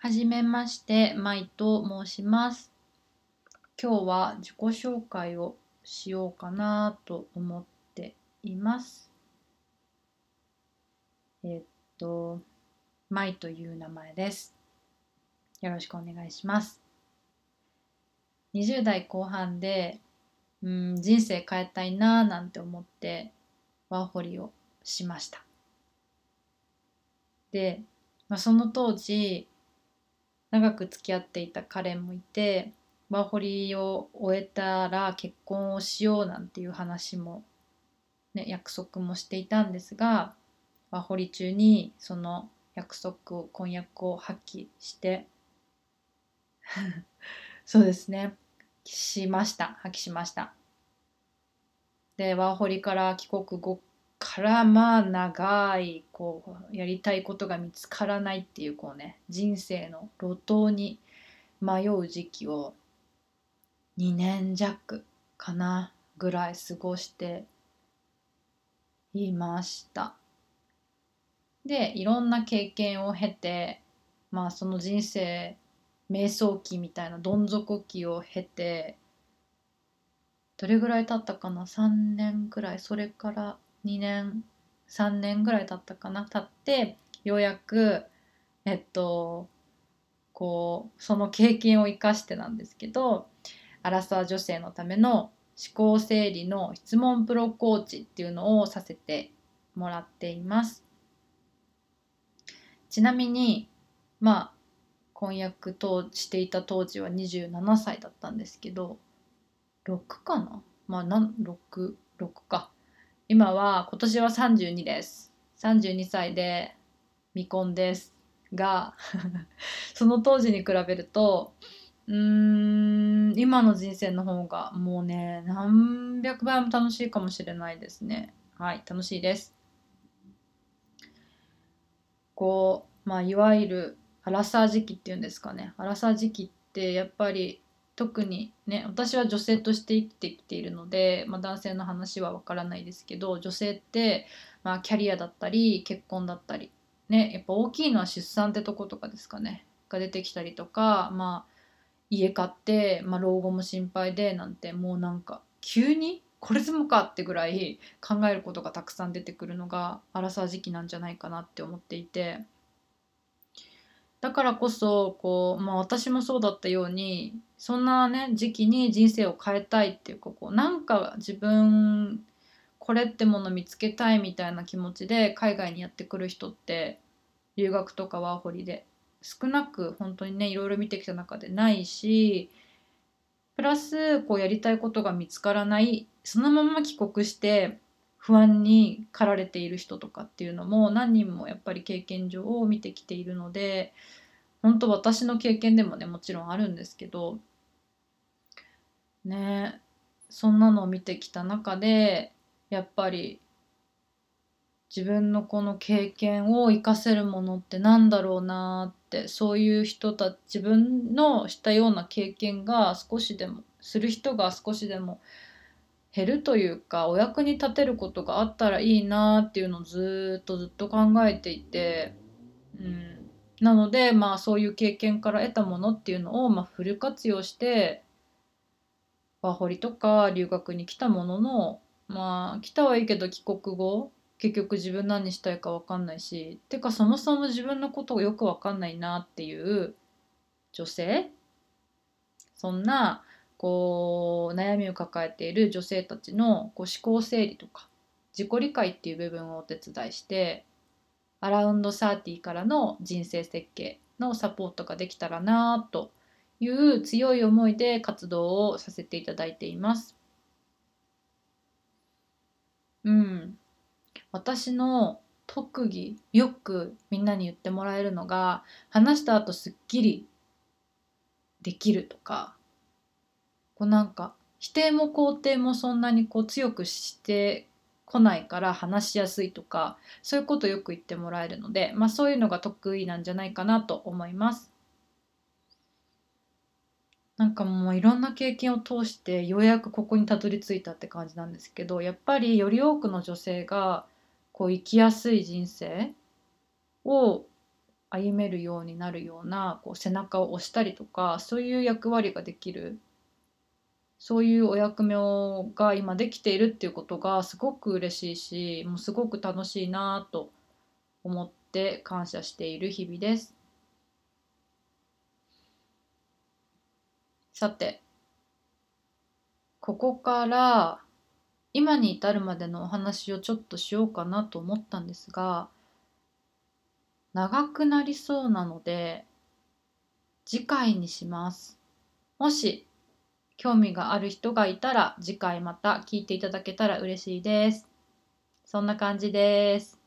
はじめまして、まいと申します。今日は自己紹介をしようかなと思っています。えっと、まいという名前です。よろしくお願いします。20代後半で、うん、人生変えたいなぁなんて思ってワーホリをしました。で、まあ、その当時長く付き合っていた彼もいてワーホリを終えたら結婚をしようなんていう話も、ね、約束もしていたんですがワーホリ中にその約束を婚約を破棄して そうですね。しました。破棄しました。でワーホリから帰国後からまあ長いこうやりたいことが見つからないっていうこうね人生の路頭に迷う時期を2年弱かなぐらい過ごしていました。でいろんな経験を経てまあその人生瞑想期みたいなどん底期を経てどれぐらい経ったかな？3年くらい。それから2年3年ぐらい経ったかな。経ってようやくえっとこうその経験を生かしてなんですけどアラサー女性のための思考整理の質問プロコーチっていうのをさせてもらっています。ちなみにまあ婚約としていた当時は27歳だったんですけど6かな？まあ66か。今は今年は32です。32歳で未婚ですが その当時に比べるとうーん今の人生の方がもうね何百倍も楽しいかもしれないですね。はい楽しいです。こうまあいわゆるアラサー時期っていうんですかね。アラサー時期ってやっぱり特にね私は女性として生きてきているので、まあ、男性の話はわからないですけど女性って、まあ、キャリアだったり結婚だったりねやっぱ大きいのは出産ってとことかですかねが出てきたりとかまあ家買って、まあ、老後も心配でなんてもうなんか急にこれでもかってぐらい考えることがたくさん出てくるのがアラサー時期なんじゃないかなって思っていて。だからこそこう、まあ、私もそうだったようにそんなね時期に人生を変えたいっていうかこうなんか自分これってもの見つけたいみたいな気持ちで海外にやってくる人って留学とかワーホリで少なく本当にねいろいろ見てきた中でないしプラスこうやりたいことが見つからないそのまま帰国して不安に駆られている人とかっていうのも何人もやっぱり経験上を見てきているので本当私の経験でもねもちろんあるんですけどねそんなのを見てきた中でやっぱり自分のこの経験を生かせるものってなんだろうなってそういう人たち自分のしたような経験が少しでもする人が少しでも減るというかお役に立てることがあったらいいなっていうのをずっとずっと考えていて、うん、なのでまあそういう経験から得たものっていうのをまあフル活用してワーホリとか留学に来たもののまあ来たはいいけど帰国後結局自分何したいか分かんないしてかそもそも自分のことをよく分かんないなっていう女性そんなこう悩みを抱えている女性たちのこう思考整理とか自己理解っていう部分をお手伝いしてアラウンド30からの人生設計のサポートができたらなという強い思いで活動をさせていただいています。うん、私の特技よくみんなに言ってもらえるのが話した後すっきりできるとかこうなんか否定も肯定もそんなにこう強くしてこないから話しやすいとかそういうことよく言ってもらえるので、まあ、そういうのが得意なんじゃないかなと思います。なんかもういろんな経験を通してようやくここにたどり着いたって感じなんですけどやっぱりより多くの女性がこう生きやすい人生を歩めるようになるようなこう背中を押したりとかそういう役割ができるそういうお役目が今できているっていうことがすごく嬉しいしもうすごく楽しいなと思って感謝している日々です。さてここから今に至るまでのお話をちょっとしようかなと思ったんですが長くなりそうなので次回にします。もし興味がある人がいたら次回また聞いていただけたら嬉しいです。そんな感じです。